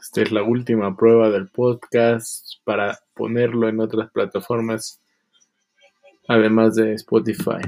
Esta es la última prueba del podcast para ponerlo en otras plataformas, además de Spotify.